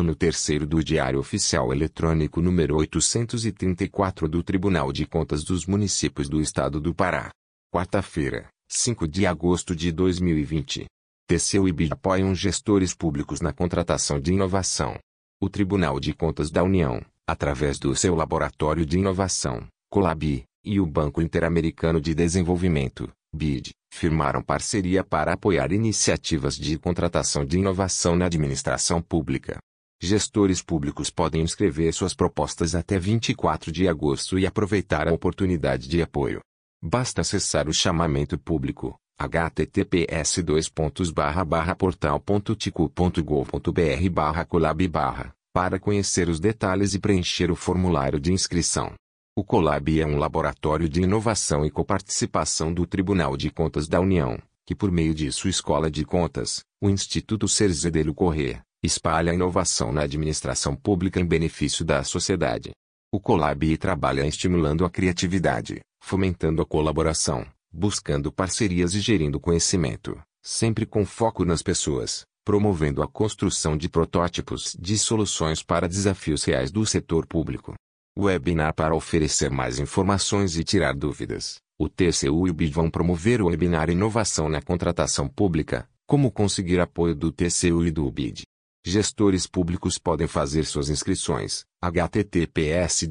ano terceiro do Diário Oficial Eletrônico número 834 do Tribunal de Contas dos Municípios do Estado do Pará. Quarta-feira, 5 de agosto de 2020. TCU e BID apoiam gestores públicos na contratação de inovação. O Tribunal de Contas da União, através do seu Laboratório de Inovação, Colab, e o Banco Interamericano de Desenvolvimento, BID, firmaram parceria para apoiar iniciativas de contratação de inovação na administração pública. Gestores públicos podem inscrever suas propostas até 24 de agosto e aproveitar a oportunidade de apoio. Basta acessar o chamamento público https portal.ticu.gov.br colab para conhecer os detalhes e preencher o formulário de inscrição. O Colab é um laboratório de inovação e coparticipação do Tribunal de Contas da União, que por meio de sua Escola de Contas, o Instituto Cerzedelo Corrêa, espalha a inovação na administração pública em benefício da sociedade. O Colab trabalha estimulando a criatividade, fomentando a colaboração, buscando parcerias e gerindo conhecimento, sempre com foco nas pessoas, promovendo a construção de protótipos de soluções para desafios reais do setor público. Webinar para oferecer mais informações e tirar dúvidas. O TCU e o BID vão promover o webinar Inovação na Contratação Pública, como conseguir apoio do TCU e do BID. Gestores públicos podem fazer suas inscrições, https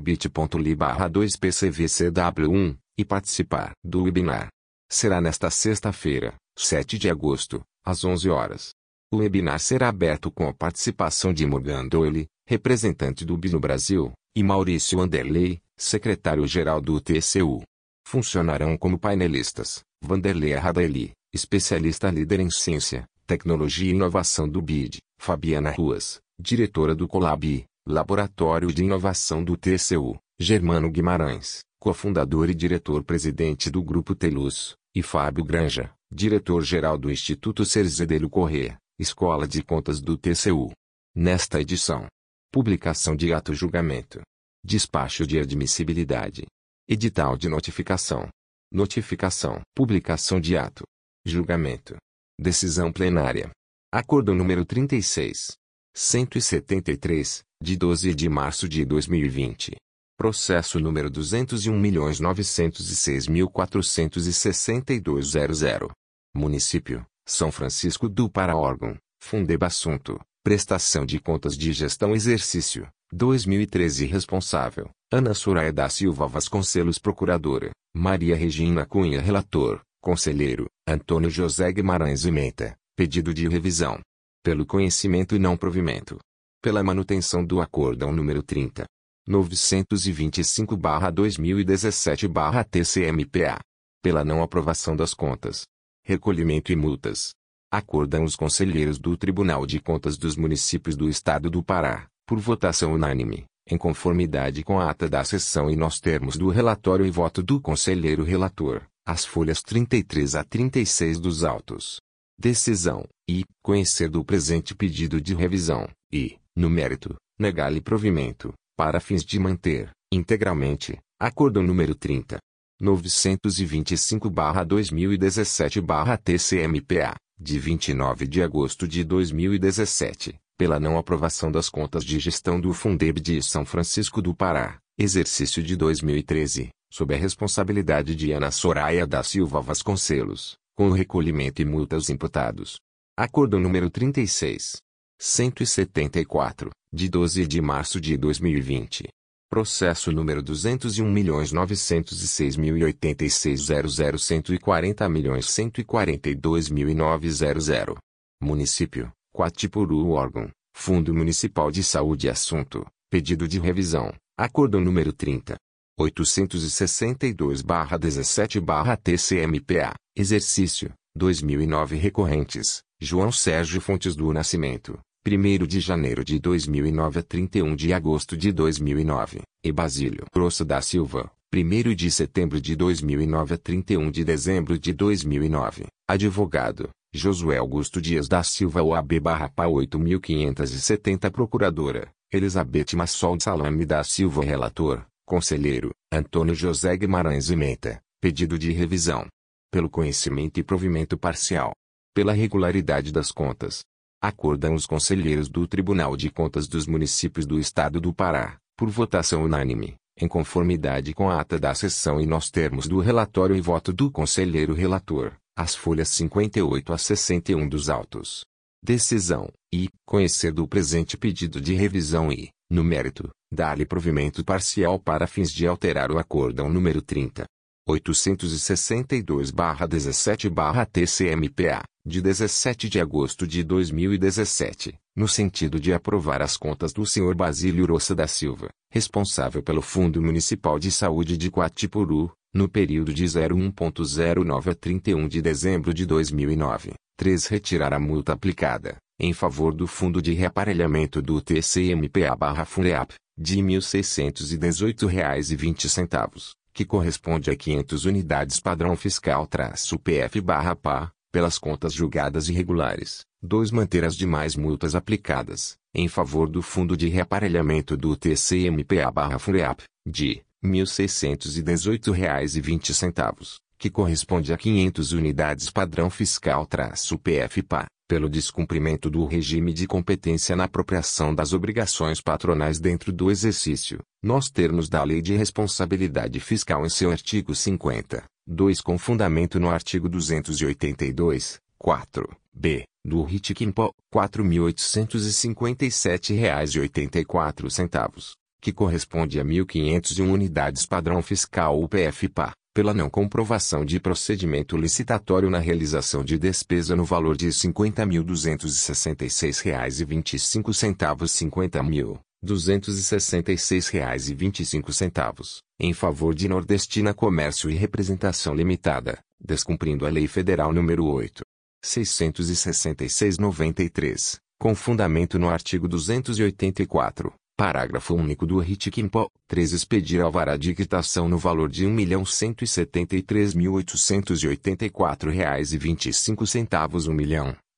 bit.ly 2pcvcw1, e participar do webinar. Será nesta sexta-feira, 7 de agosto, às 11 horas. O webinar será aberto com a participação de Morgan Doyle, representante do BI no Brasil, e Maurício Anderley, secretário-geral do TCU. Funcionarão como painelistas, Vanderlei Arradeli, especialista líder em ciência, tecnologia e inovação do BID, Fabiana Ruas, diretora do Colab, Laboratório de Inovação do TCU, Germano Guimarães, cofundador e diretor-presidente do Grupo Telus, e Fábio Granja, diretor-geral do Instituto Cerzedelho Corrêa, Escola de Contas do TCU. Nesta edição, Publicação de ato julgamento. Despacho de admissibilidade. Edital de notificação. Notificação. Publicação de ato. Julgamento. Decisão plenária. Acordo número 36. 173, de 12 de março de 2020. Processo número 201.906.462.00. Município, São Francisco do Para órgão, Fundeba Assunto, Prestação de Contas de Gestão Exercício, 2013 Responsável, Ana Soraya da Silva Vasconcelos Procuradora, Maria Regina Cunha Relator, Conselheiro, Antônio José Guimarães Imenta, Pedido de revisão. Pelo conhecimento e não provimento. Pela manutenção do Acórdão número 30. 925-2017-TCMPA. Pela não aprovação das contas. Recolhimento e multas acordam os conselheiros do Tribunal de Contas dos Municípios do Estado do Pará, por votação unânime, em conformidade com a ata da sessão e nos termos do relatório e voto do conselheiro relator, as folhas 33 a 36 dos autos. Decisão, e, conhecer do presente pedido de revisão, e, no mérito, negar-lhe provimento, para fins de manter, integralmente, acordo número 30. 925-2017-TCMPA, de 29 de agosto de 2017, pela não aprovação das contas de gestão do Fundeb de São Francisco do Pará, exercício de 2013, sob a responsabilidade de Ana Soraya da Silva Vasconcelos, com o recolhimento e multas imputados. Acordo número 36. 174, de 12 de março de 2020. Processo número 201.906.000.140.142.900. Município, Quatipuru órgão, Fundo Municipal de Saúde Assunto, pedido de revisão, acordo número 30. 862-17-TCMPA, exercício, 2009 recorrentes, João Sérgio Fontes do Nascimento, 1 de janeiro de 2009 a 31 de agosto de 2009, e Basílio Grosso da Silva, 1 de setembro de 2009 a 31 de dezembro de 2009, advogado, Josué Augusto Dias da Silva OAB-PA 8570 Procuradora, Elizabeth Massol Salame da Silva Relator, Conselheiro, Antônio José Guimarães Imenta, pedido de revisão. Pelo conhecimento e provimento parcial. Pela regularidade das contas Acordam os conselheiros do Tribunal de Contas dos Municípios do Estado do Pará, por votação unânime, em conformidade com a ata da sessão e nos termos do relatório e voto do conselheiro relator, as folhas 58 a 61 dos autos. Decisão, e, conhecer do presente pedido de revisão e, no mérito, dar-lhe provimento parcial para fins de alterar o acórdão número 30. 862-17-TCMPA, de 17 de agosto de 2017, no sentido de aprovar as contas do Sr. Basílio Roça da Silva, responsável pelo Fundo Municipal de Saúde de Quatipuru, no período de 01.09 a 31 de dezembro de 2009. 3. Retirar a multa aplicada, em favor do Fundo de Reaparelhamento do TCMPA-FUNEAP, de R$ 1.618,20 que corresponde a 500 unidades padrão fiscal-PF-PA, pelas contas julgadas irregulares. 2. Manter as demais multas aplicadas, em favor do Fundo de Reaparelhamento do TCMPA-FUREAP, de R$ 1.618,20, que corresponde a 500 unidades padrão fiscal-PF-PA, pelo descumprimento do regime de competência na apropriação das obrigações patronais dentro do exercício, nos termos da Lei de Responsabilidade Fiscal em seu artigo 50, 2 com fundamento no artigo 282, 4, b, do RIT-QUIMPO, R$ 4.857,84, que corresponde a 1.501 unidades padrão fiscal UPF-PA pela não comprovação de procedimento licitatório na realização de despesa no valor de R$ 50.266,25 50.266,25 em favor de Nordestina Comércio e Representação Limitada, descumprindo a Lei Federal nº 8. 666-93, com fundamento no artigo 284, Parágrafo único do RIT Quimpo. 3. Expedir alvará de quitação no valor de R$ 1.173.884,25 R$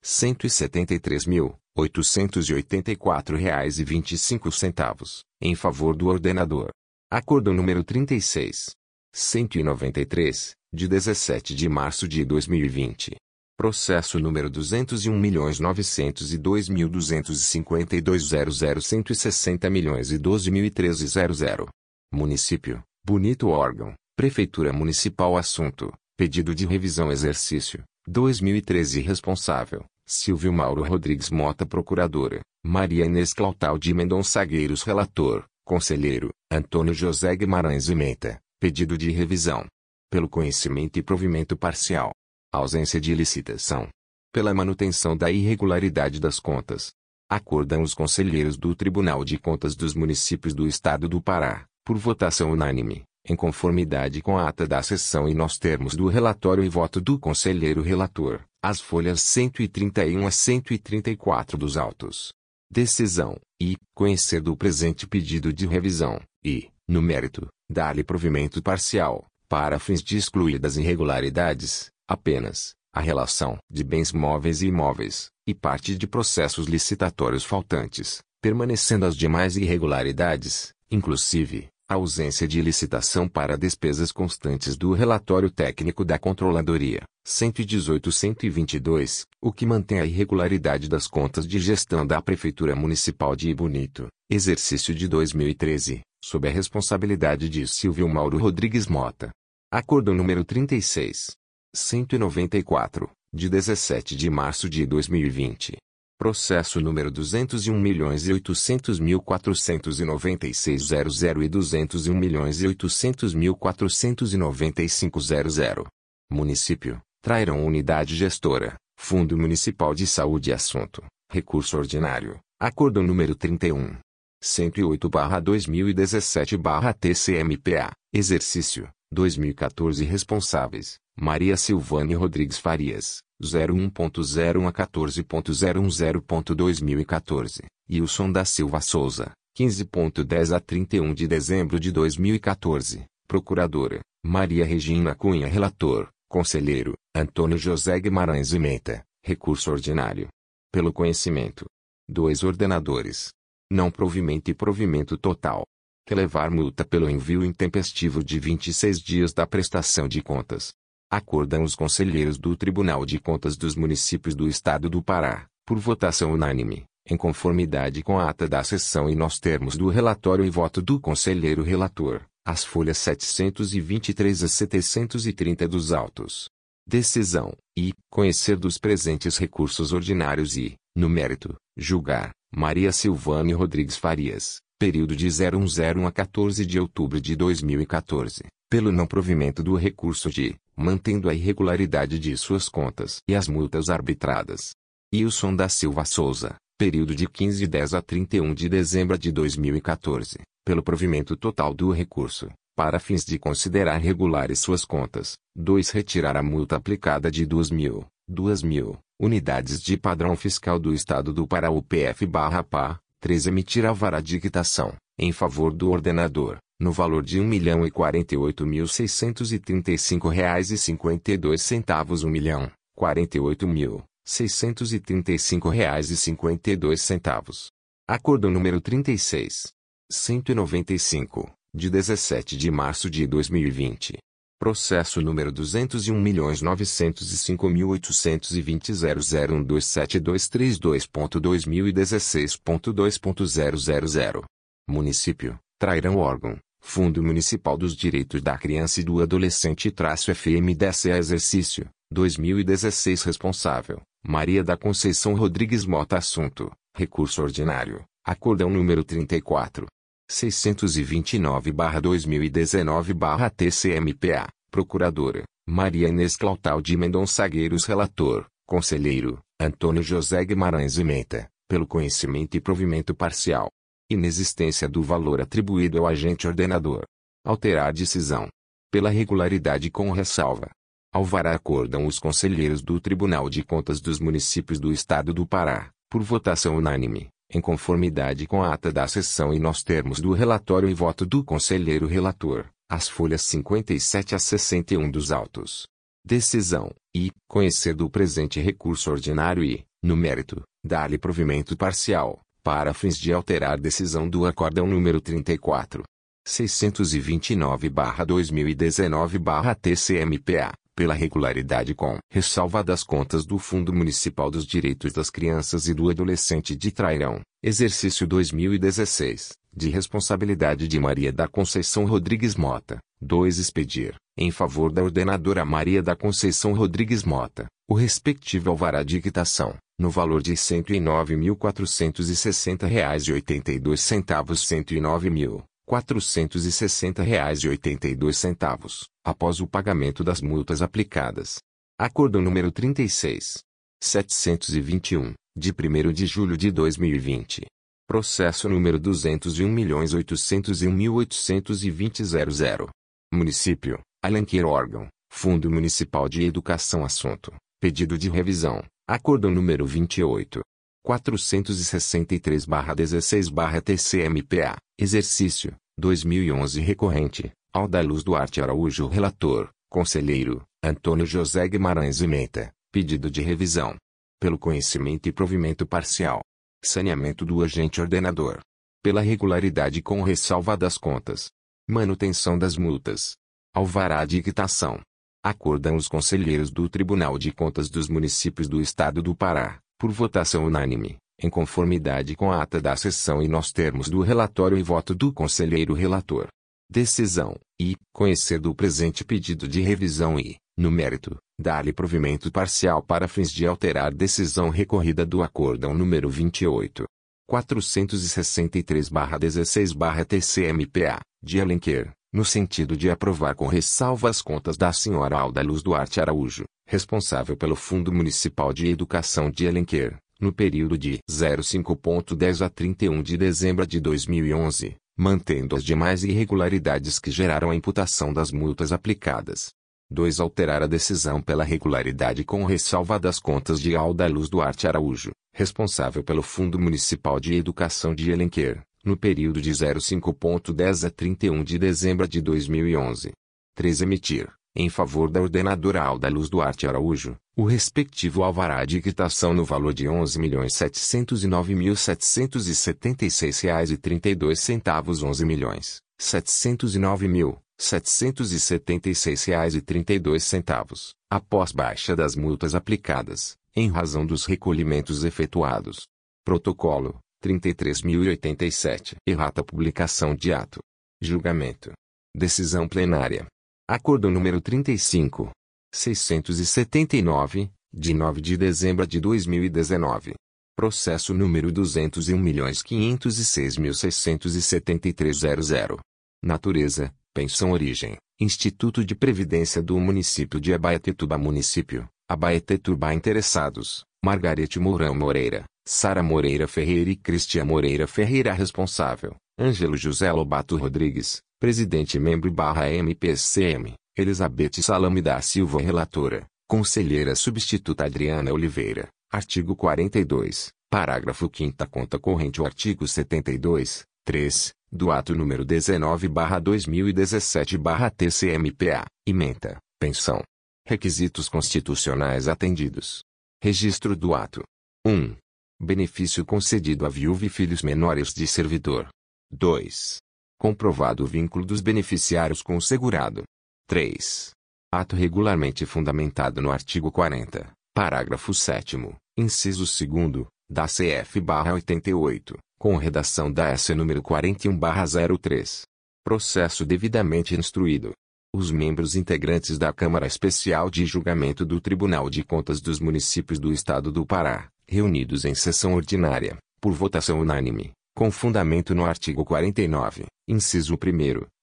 1.173.884,25 em favor do ordenador. Acordo número 36. 193, de 17 de março de 2020. Processo número 201.902.252.00160 milhões e 12.013.00. Município, bonito órgão, Prefeitura Municipal Assunto, pedido de revisão exercício, 2013 Responsável, Silvio Mauro Rodrigues Mota Procuradora, Maria Inês Clautal de Mendonça Gueiros Relator, Conselheiro, Antônio José Guimarães Menta, pedido de revisão. Pelo conhecimento e provimento parcial ausência de licitação, pela manutenção da irregularidade das contas. Acordam os conselheiros do Tribunal de Contas dos Municípios do Estado do Pará, por votação unânime, em conformidade com a ata da sessão e nos termos do relatório e voto do conselheiro relator, as folhas 131 a 134 dos autos. Decisão, e, conhecer do presente pedido de revisão, e, no mérito, dar-lhe provimento parcial, para fins de excluir das irregularidades, apenas, a relação de bens móveis e imóveis, e parte de processos licitatórios faltantes, permanecendo as demais irregularidades, inclusive, a ausência de licitação para despesas constantes do relatório técnico da Controladoria, 118-122, o que mantém a irregularidade das contas de gestão da Prefeitura Municipal de Ibonito, exercício de 2013, sob a responsabilidade de Silvio Mauro Rodrigues Mota. Acordo número 36. 194, de 17 de março de 2020. Processo número 201.800.496.00 e 201.800.495.00. Município, Trairão Unidade Gestora, Fundo Municipal de Saúde Assunto, Recurso Ordinário, Acordo número 31. 108-2017-TCMPA, Exercício, 2014 Responsáveis, Maria Silvane Rodrigues Farias, 01.01 a 14.010.2014, Wilson da Silva Souza, 15.10 a 31 de dezembro de 2014, Procuradora, Maria Regina Cunha Relator, Conselheiro, Antônio José Guimarães Meta, Recurso Ordinário. Pelo conhecimento. 2 Ordenadores. Não provimento e provimento total. Relevar multa pelo envio intempestivo de 26 dias da prestação de contas acordam os conselheiros do Tribunal de Contas dos Municípios do Estado do Pará, por votação unânime, em conformidade com a ata da sessão e nos termos do relatório e voto do conselheiro relator, as folhas 723 a 730 dos autos. Decisão, e, conhecer dos presentes recursos ordinários e, no mérito, julgar, Maria Silvane Rodrigues Farias, período de 0101 a 14 de outubro de 2014, pelo não provimento do recurso de, mantendo a irregularidade de suas contas e as multas arbitradas. Wilson da Silva Souza, período de 15 de 10 a 31 de dezembro de 2014, pelo provimento total do recurso, para fins de considerar regulares suas contas. 2. Retirar a multa aplicada de 2 mil, 2 mil, unidades de padrão fiscal do Estado do Pará UPF-PA. 3. Emitir alvará de quitação, em favor do ordenador, no valor de R$ 1.048.635,52 1 milhão, 48.635,52 Acordo número 36. 195 de 17 de março de 2020. Processo número 201.905.820.0027232.2016.2.000. Município, Trairão órgão, Fundo Municipal dos Direitos da Criança e do Adolescente traço FMDC Exercício, 2016 Responsável, Maria da Conceição Rodrigues Mota Assunto, Recurso Ordinário, Acordão número 34, 629-2019-TCMPA, Procuradora, Maria Inês Clautal de Mendonça Gueiros Relator, Conselheiro, Antônio José Guimarães Menta, pelo conhecimento e provimento parcial. Inexistência do valor atribuído ao agente ordenador. Alterar decisão. Pela regularidade com ressalva. Alvará acordam os conselheiros do Tribunal de Contas dos Municípios do Estado do Pará, por votação unânime, em conformidade com a ata da sessão e nos termos do relatório e voto do conselheiro relator, as folhas 57 a 61 dos autos. Decisão, e, conhecer do presente recurso ordinário e, no mérito, dar-lhe provimento parcial, para fins de alterar decisão do acórdão número 34. 629-2019-TCMPA, pela regularidade com ressalva das contas do Fundo Municipal dos Direitos das Crianças e do Adolescente de Trairão, exercício 2016, de responsabilidade de Maria da Conceição Rodrigues Mota. 2. Expedir, em favor da ordenadora Maria da Conceição Rodrigues Mota, o respectivo alvará de quitação, no valor de R$ 109.460,82 109 mil. R$ 460,82, após o pagamento das multas aplicadas. Acordo número 36. 721, de 1 de julho de 2020. Processo número 201.801.820.00. Município, Alenquer órgão, Fundo Municipal de Educação Assunto, pedido de revisão, acordo número 28. 463-16-TCMPA, exercício, 2011 recorrente, Aldaluz Duarte Araújo Relator, Conselheiro, Antônio José Guimarães Menta, pedido de revisão. Pelo conhecimento e provimento parcial. Saneamento do agente ordenador. Pela regularidade com ressalva das contas. Manutenção das multas. Alvará de quitação. Acordam os conselheiros do Tribunal de Contas dos Municípios do Estado do Pará, por votação unânime, em conformidade com a ata da sessão e nos termos do relatório e voto do conselheiro relator. Decisão, e, conhecer do presente pedido de revisão e, no mérito, dar-lhe provimento parcial para fins de alterar decisão recorrida do acórdão número 28. 463-16-TCMPA, de Alenquer, no sentido de aprovar com ressalva as contas da senhora Alda Luz Duarte Araújo, responsável pelo Fundo Municipal de Educação de Alenquer, no período de 05.10 a 31 de dezembro de 2011, mantendo as demais irregularidades que geraram a imputação das multas aplicadas. 2. Alterar a decisão pela regularidade com ressalva das contas de Alda Luz Duarte Araújo, responsável pelo Fundo Municipal de Educação de Alenquer, no período de 05.10 a 31 de dezembro de 2011. 3. Emitir, em favor da ordenadora Alda Luz Duarte Araújo, o respectivo alvará de quitação no valor de R$ 11.709.776,32 11 milhões, 709.776,32 após baixa das multas aplicadas, em razão dos recolhimentos efetuados. Protocolo 33.087. Errata publicação de ato. Julgamento. Decisão plenária. Acordo número 35. 679, de 9 de dezembro de 2019. Processo número 201.506.673.00. Natureza, pensão origem, Instituto de Previdência do Município de Abaetetuba Município, Abaetetuba Interessados, Margarete Mourão Moreira, Sara Moreira Ferreira e Cristian Moreira Ferreira Responsável, Ângelo José Lobato Rodrigues, Presidente Membro barra MPCM, Elizabeth Salame da Silva Relatora, Conselheira Substituta Adriana Oliveira, Artigo 42, parágrafo 5 conta corrente o artigo 72, 3, do ato número 19/2017/TCMPA, ementa, pensão. Requisitos constitucionais atendidos. Registro do ato. 1. Benefício concedido a viúva e filhos menores de servidor. 2. Comprovado o vínculo dos beneficiários com o segurado. 3. Ato regularmente fundamentado no artigo 40, parágrafo 7 inciso 2 da CF-88, com redação da S número 41-03. Processo devidamente instruído. Os membros integrantes da Câmara Especial de Julgamento do Tribunal de Contas dos Municípios do Estado do Pará, reunidos em sessão ordinária, por votação unânime, com fundamento no artigo 49, inciso 1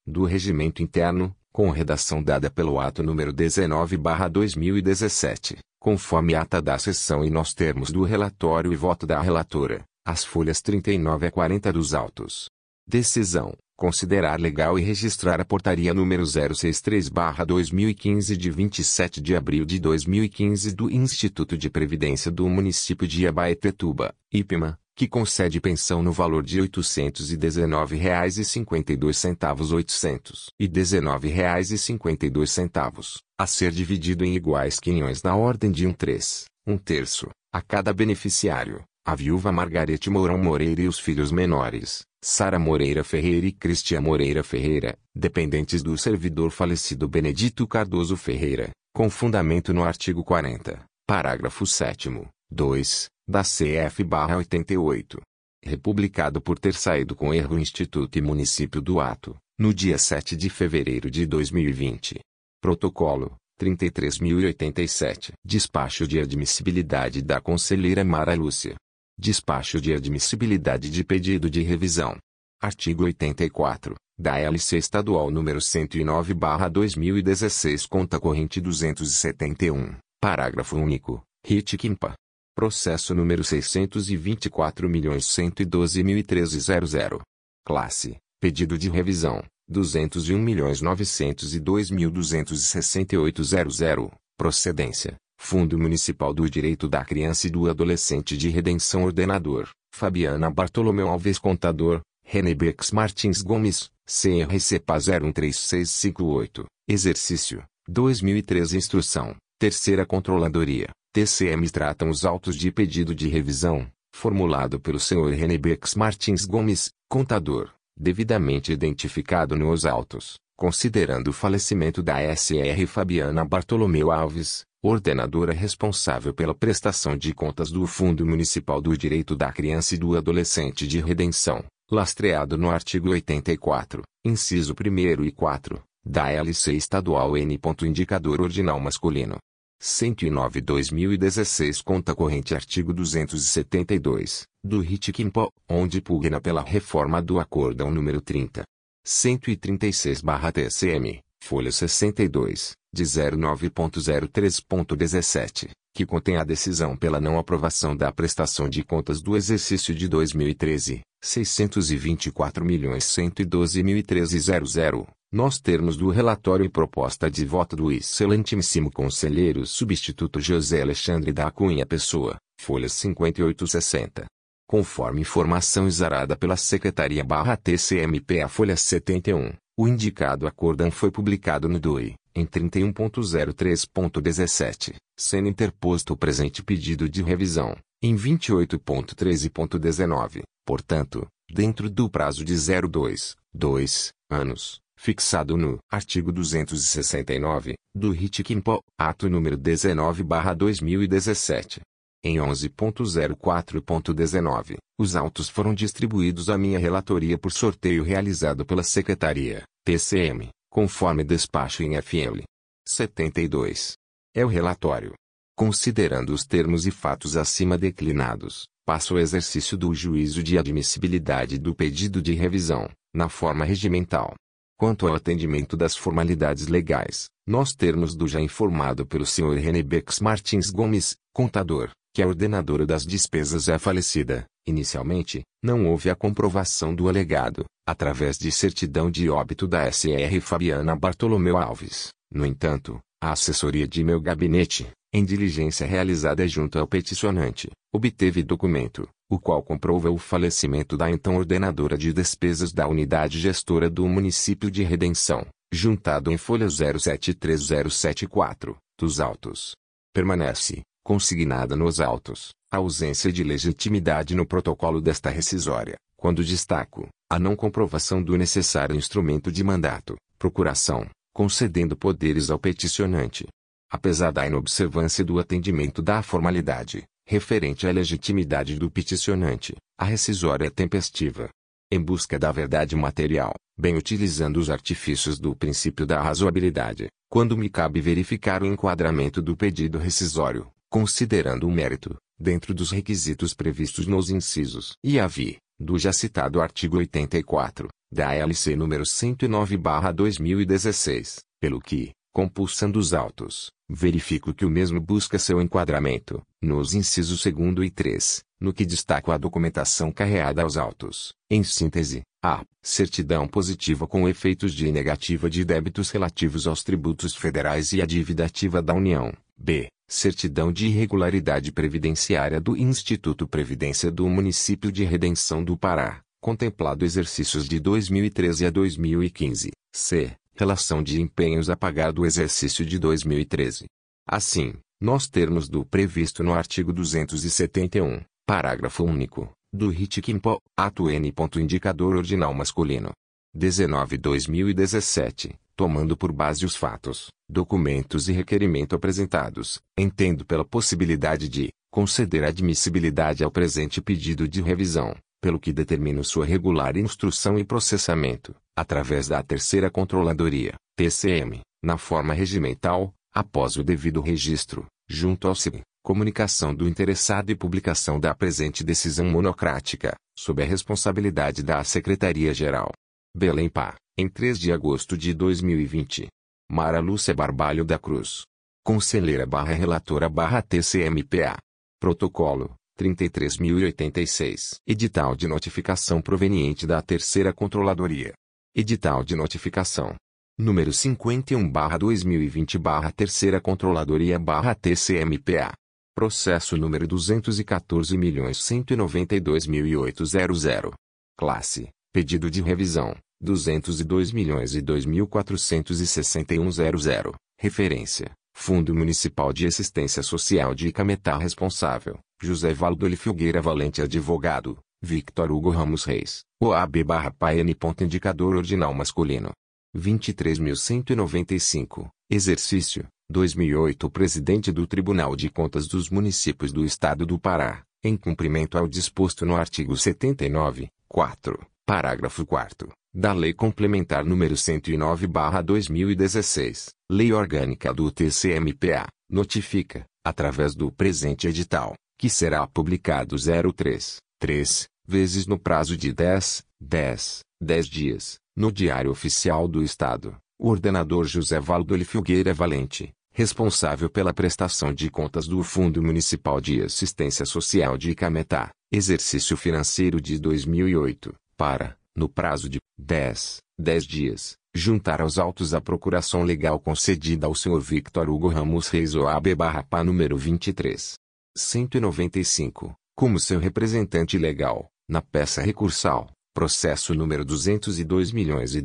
do Regimento Interno, com redação dada pelo ato número 19/2017, conforme ata da sessão e nos termos do relatório e voto da relatora, as folhas 39 a 40 dos autos. Decisão: considerar legal e registrar a portaria número 063/2015 de 27 de abril de 2015 do Instituto de Previdência do Município de Abaetetuba, IPMA, que concede pensão no valor de R$ 819,52 819,52 a ser dividido em iguais quinhões na ordem de um três, um terço, a cada beneficiário, a viúva Margarete Mourão Moreira e os filhos menores, Sara Moreira Ferreira e Cristian Moreira Ferreira, dependentes do servidor falecido Benedito Cardoso Ferreira, com fundamento no artigo 40, parágrafo 7 2, da CF-88. Republicado por ter saído com erro o Instituto e Município do Ato, no dia 7 de fevereiro de 2020. Protocolo 33.087. Despacho de admissibilidade da Conselheira Mara Lúcia. Despacho de admissibilidade de pedido de revisão. Artigo 84 da LC Estadual número 109/2016, conta corrente 271, parágrafo único, RIT Quimpa. Processo número 624.112.013.00. Classe: Pedido de revisão 201.902.268.00. Procedência: Fundo Municipal do Direito da Criança e do Adolescente de Redenção Ordenador, Fabiana Bartolomeu Alves Contador, René Bex Martins Gomes, CRCPA 013658, Exercício, 2013 Instrução, Terceira Controladoria, TCM tratam os autos de pedido de revisão, formulado pelo Sr. René Bex Martins Gomes, contador, devidamente identificado nos autos, considerando o falecimento da SR Fabiana Bartolomeu Alves, ordenadora responsável pela prestação de contas do Fundo Municipal do Direito da Criança e do Adolescente de Redenção, lastreado no artigo 84, inciso 1 e 4, da LC Estadual N. Indicador Ordinal Masculino. 109-2016 Conta corrente Artigo 272, do RIT Quimpo, onde pugna pela reforma do Acórdão número 30. 136-TCM, folha 62, de 09.03.17, que contém a decisão pela não aprovação da prestação de contas do exercício de 2013, 624.112.013.00, nos termos do relatório e proposta de voto do excelentíssimo conselheiro substituto José Alexandre da Cunha Pessoa, folha 5860. Conforme informação exarada pela Secretaria barra TCMP a folha 71, o indicado acórdão foi publicado no DOI, em 31.03.17, sendo interposto o presente pedido de revisão, em 28.13.19, portanto, dentro do prazo de 02, 2 anos, fixado no artigo 269 do RIT Quimpo, ato número 19/2017. Em 11.04.19, os autos foram distribuídos à minha relatoria por sorteio realizado pela Secretaria, TCM, conforme despacho em FL. 72. É o relatório. Considerando os termos e fatos acima declinados, passo o exercício do juízo de admissibilidade do pedido de revisão, na forma regimental. Quanto ao atendimento das formalidades legais, nós termos do já informado pelo Sr. René Bex Martins Gomes, contador, que a ordenadora das despesas é falecida, inicialmente, não houve a comprovação do alegado, através de certidão de óbito da SR Fabiana Bartolomeu Alves. No entanto, a assessoria de meu gabinete, em diligência realizada junto ao peticionante, obteve documento, o qual comprova o falecimento da então ordenadora de despesas da unidade gestora do município de Redenção, juntado em folha 073074, dos autos. Permanece, consignada nos autos, a ausência de legitimidade no protocolo desta rescisória, quando destaco a não comprovação do necessário instrumento de mandato, procuração, concedendo poderes ao peticionante. Apesar da inobservância do atendimento da formalidade, referente à legitimidade do peticionante, a rescisória é tempestiva. Em busca da verdade material, bem utilizando os artifícios do princípio da razoabilidade, quando me cabe verificar o enquadramento do pedido rescisório, considerando o mérito, dentro dos requisitos previstos nos incisos e vi, do já citado artigo 84, da LC número 109/2016, pelo que, compulsando os autos, verifico que o mesmo busca seu enquadramento, nos incisos 2 e 3, no que destaco a documentação carreada aos autos. Em síntese, a. Certidão positiva com efeitos de negativa de débitos relativos aos tributos federais e a dívida ativa da União. B. Certidão de irregularidade previdenciária do Instituto Previdência do Município de Redenção do Pará, contemplado exercícios de 2013 a 2015. C. Relação de empenhos a pagar do exercício de 2013. Assim, nós termos do previsto no artigo 271, parágrafo único, do RIT Quimpo, ato N. Indicador ordinal masculino. 19-2017 tomando por base os fatos, documentos e requerimento apresentados, entendo pela possibilidade de conceder admissibilidade ao presente pedido de revisão, pelo que determino sua regular instrução e processamento, através da Terceira Controladoria, TCM, na forma regimental, após o devido registro, junto ao CIB, comunicação do interessado e publicação da presente decisão monocrática, sob a responsabilidade da Secretaria-Geral. Belém Pá em 3 de agosto de 2020. Mara Lúcia Barbalho da Cruz. Conselheira barra relatora barra TCMPA. Protocolo, 33.086. Edital de notificação proveniente da Terceira Controladoria. Edital de notificação. Número 51 barra 2020 barra Terceira Controladoria barra TCMPA. Processo número 214.192.800. Classe. Pedido de revisão. 202 milhões e 2.461.00. Referência: Fundo Municipal de Assistência Social de Icametá Responsável: José Valdoli Filgueira Valente Advogado, Victor Hugo Ramos Reis, OAB barra PAN. Indicador Ordinal Masculino. 23.195. Exercício: 2008 Presidente do Tribunal de Contas dos Municípios do Estado do Pará, em cumprimento ao disposto no artigo 79, 4, parágrafo 4 da Lei Complementar número 109/2016, Lei Orgânica do TCMPA, notifica, através do presente edital, que será publicado 03, 3, vezes no prazo de 10, 10, 10 dias, no Diário Oficial do Estado, o ordenador José Valdoli Filgueira Valente, responsável pela prestação de contas do Fundo Municipal de Assistência Social de Icametá, exercício financeiro de 2008, para no prazo de 10, 10 dias, juntar aos autos a procuração legal concedida ao Sr. Victor Hugo Ramos Reis OAB barra PA número 23. 195, como seu representante legal, na peça recursal, processo número 202 milhões e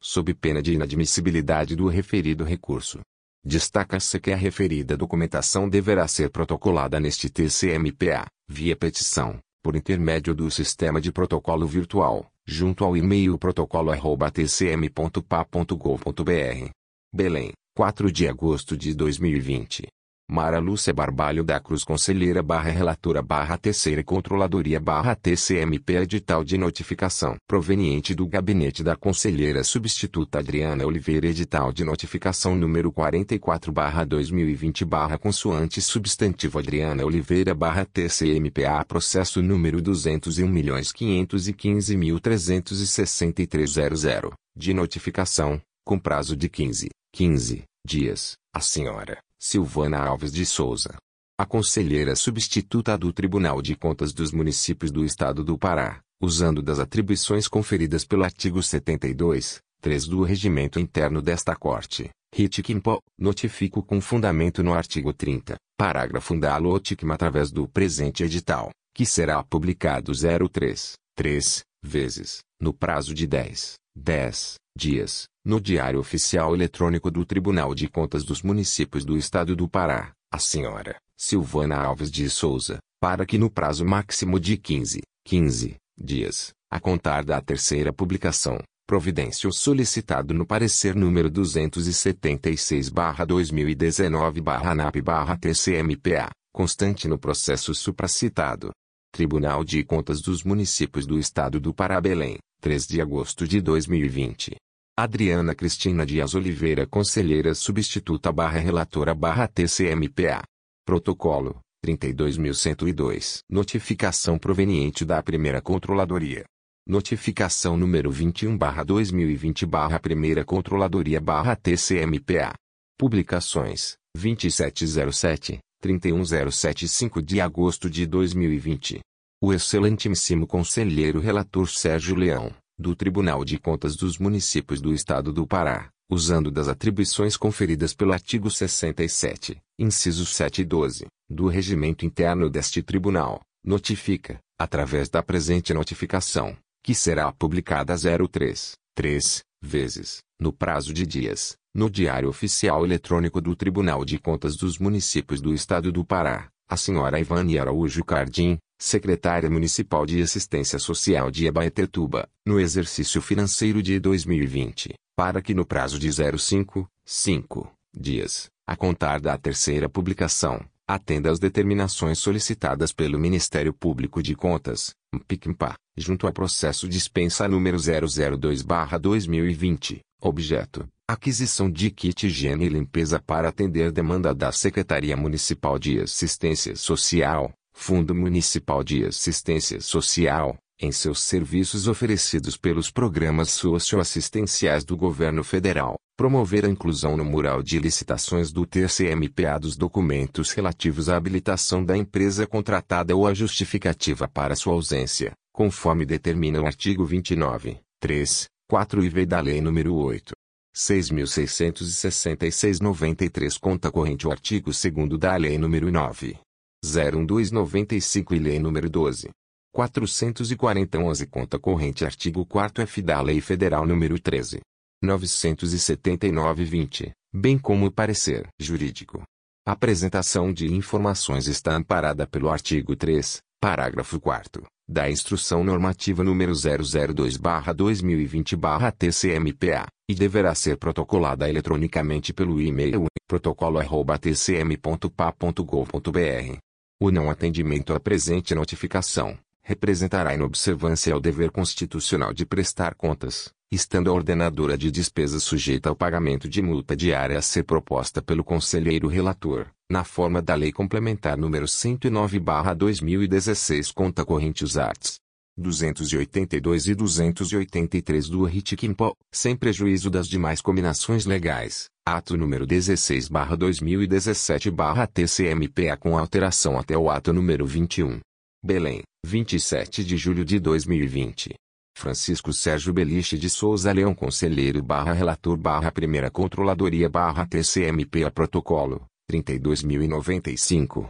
sob pena de inadmissibilidade do referido recurso. Destaca-se que a referida documentação deverá ser protocolada neste TCMPA, via petição, por intermédio do sistema de protocolo virtual, junto ao e-mail protocolo@tcm.pa.gov.br. Belém, 4 de agosto de 2020. Mara Lúcia Barbalho da Cruz Conselheira barra Relatora barra Terceira Controladoria barra TCMP Edital de notificação proveniente do Gabinete da Conselheira Substituta Adriana Oliveira Edital de notificação número 44 barra 2020 barra Consoante Substantivo Adriana Oliveira barra TCMPA Processo número 201.515.363.00 de notificação, com prazo de 15, 15 dias, a senhora Silvana Alves de Souza. A conselheira substituta do Tribunal de Contas dos Municípios do Estado do Pará, usando das atribuições conferidas pelo artigo 72, 3 do Regimento Interno desta Corte, Ritquimpo, notifico com fundamento no artigo 30, parágrafo da Loticma através do presente edital, que será publicado 03, 3, vezes, no prazo de 10, 10 dias, no Diário Oficial Eletrônico do Tribunal de Contas dos Municípios do Estado do Pará, a senhora Silvana Alves de Souza, para que no prazo máximo de 15, 15 dias, a contar da terceira publicação, providência o solicitado no parecer número 276-2019-ANAP-TCMPA, constante no processo supracitado. Tribunal de Contas dos Municípios do Estado do Pará Belém, 3 de agosto de 2020. Adriana Cristina Dias Oliveira Conselheira Substituta barra Relatora barra TCMPA. Protocolo, 32.102. Notificação proveniente da Primeira Controladoria. Notificação número 21 barra 2020 barra Primeira Controladoria barra TCMPA. Publicações, 2707, 31075 de agosto de 2020. O excelentíssimo Conselheiro Relator Sérgio Leão do Tribunal de Contas dos Municípios do Estado do Pará, usando das atribuições conferidas pelo artigo 67, incisos 7 e 12, do regimento interno deste tribunal, notifica, através da presente notificação, que será publicada 03, 3, vezes, no prazo de dias, no Diário Oficial Eletrônico do Tribunal de Contas dos Municípios do Estado do Pará, a senhora Ivane Araújo Cardim, secretária municipal de Assistência Social de Abaetetuba, no exercício financeiro de 2020, para que no prazo de 05, 5 dias, a contar da terceira publicação, atenda às determinações solicitadas pelo Ministério Público de Contas, MPICMPA, junto ao processo dispensa número 002-2020, objeto, aquisição de kit higiene e limpeza para atender demanda da Secretaria Municipal de Assistência Social, Fundo Municipal de Assistência Social, em seus serviços oferecidos pelos programas socioassistenciais do Governo Federal, promover a inclusão no mural de licitações do TCMPA dos documentos relativos à habilitação da empresa contratada ou a justificativa para sua ausência, conforme determina o artigo 29, 3, 4 e V da Lei nº 8. 6.666-93 conta corrente o artigo 2 da Lei nº 9. 01295 e Lei nº 12. 440 11 Conta corrente Artigo 4 F da Lei Federal nº 13. 979 20, bem como o parecer jurídico. A apresentação de informações está amparada pelo artigo 3, parágrafo 4 da Instrução Normativa número 002/2020/TCMPA, e deverá ser protocolada eletronicamente pelo e-mail protocolo@tcm.pa.gov.br. O não atendimento à presente notificação representará inobservância ao dever constitucional de prestar contas, estando a ordenadora de despesas sujeita ao pagamento de multa diária a ser proposta pelo conselheiro relator, na forma da Lei Complementar número 109/2016 conta corrente os arts. 282 e 283 do RIT-QUIMPO, sem prejuízo das demais combinações legais, ato número 16-2017-TCMPA com alteração até o ato número 21. Belém, 27 de julho de 2020. Francisco Sérgio Beliche de Souza Leão Conselheiro barra Relator barra Primeira Controladoria barra TCMPA Protocolo, 32.095.